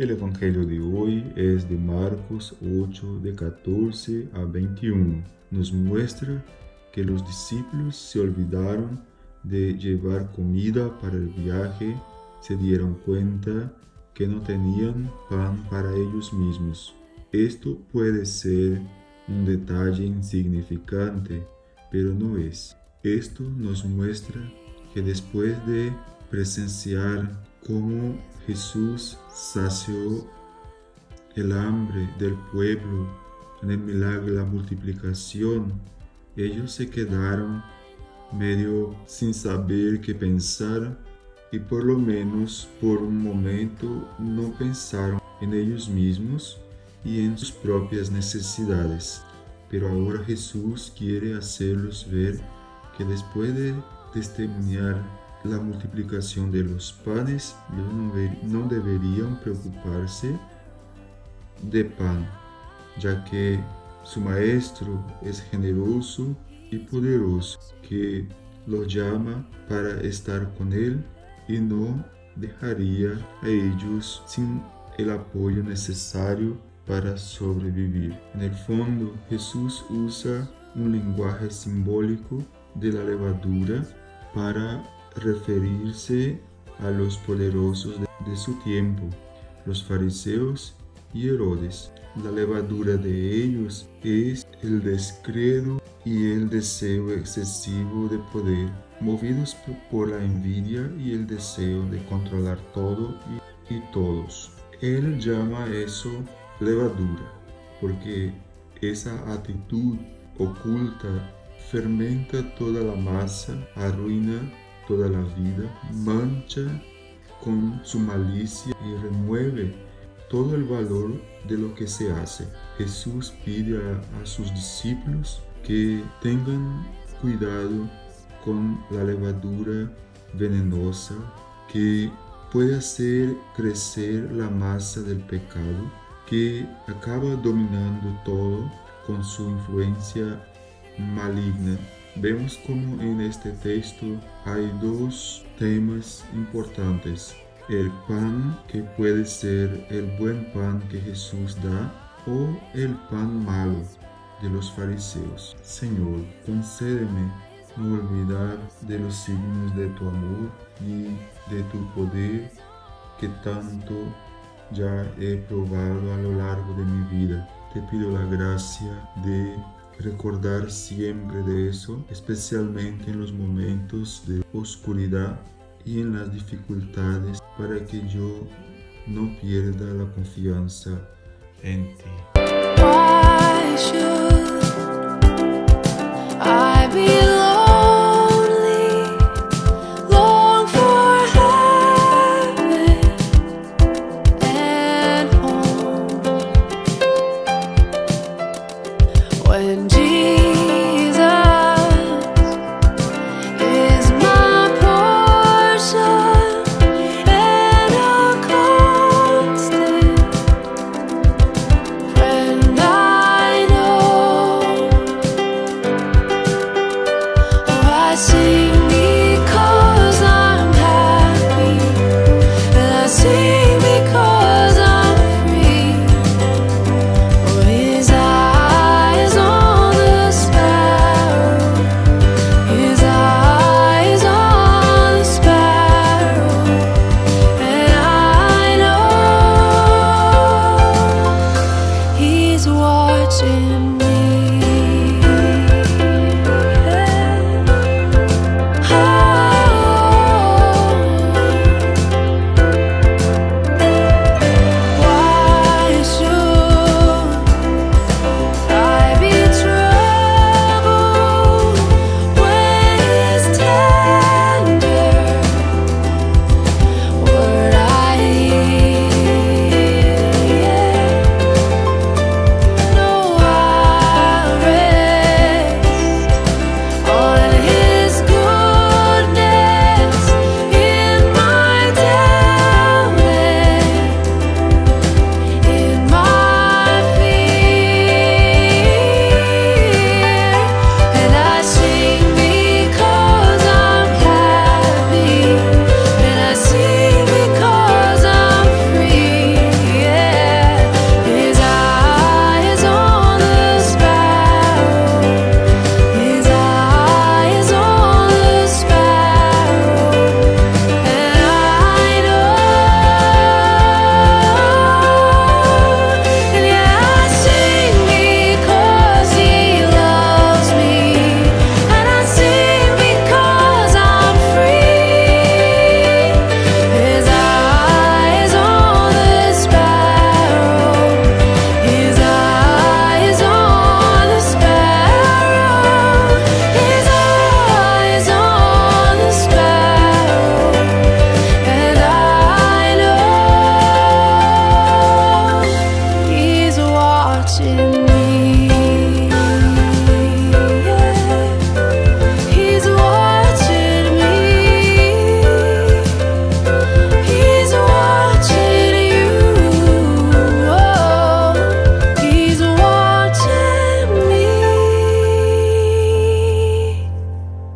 El Evangelio de hoy es de Marcos 8, de 14 a 21. Nos muestra que los discípulos se olvidaron de llevar comida para el viaje, se dieron cuenta que no tenían pan para ellos mismos. Esto puede ser un detalle insignificante, pero no es. Esto nos muestra que después de presenciar cómo Jesús sació el hambre del pueblo en el milagro de la multiplicación, ellos se quedaron medio sin saber qué pensar y por lo menos por un momento no pensaron en ellos mismos y en sus propias necesidades. Pero ahora Jesús quiere hacerlos ver que después de testimoniar la multiplicación de los panes, no deberían preocuparse de pan, ya que su maestro es generoso y poderoso, que los llama para estar con él y no dejaría a ellos sin el apoyo necesario para sobrevivir. En el fondo, Jesús usa un lenguaje simbólico de la levadura para referirse a los poderosos de, su tiempo, los fariseos y Herodes. La levadura de ellos es el descredo y el deseo excesivo de poder, movidos por la envidia y el deseo de controlar todo y, todos. Él llama eso levadura, porque esa actitud oculta fermenta toda la masa, arruina toda la vida, mancha con su malicia y remueve todo el valor de lo que se hace. Jesús pide a, sus discípulos que tengan cuidado con la levadura venenosa que puede hacer crecer la masa del pecado que acaba dominando todo con su influencia maligna Vemos como en este texto hay dos temas importantes. El pan que puede ser el buen pan que Jesús da o el pan malo de los fariseos. Señor, concédeme no olvidar de los signos de tu amor y de tu poder que tanto ya he probado a lo largo de mi vida. Te pido la gracia de recordar siempre de eso, especialmente en los momentos de oscuridad y en las dificultades, para que yo no pierda la confianza en ti. see.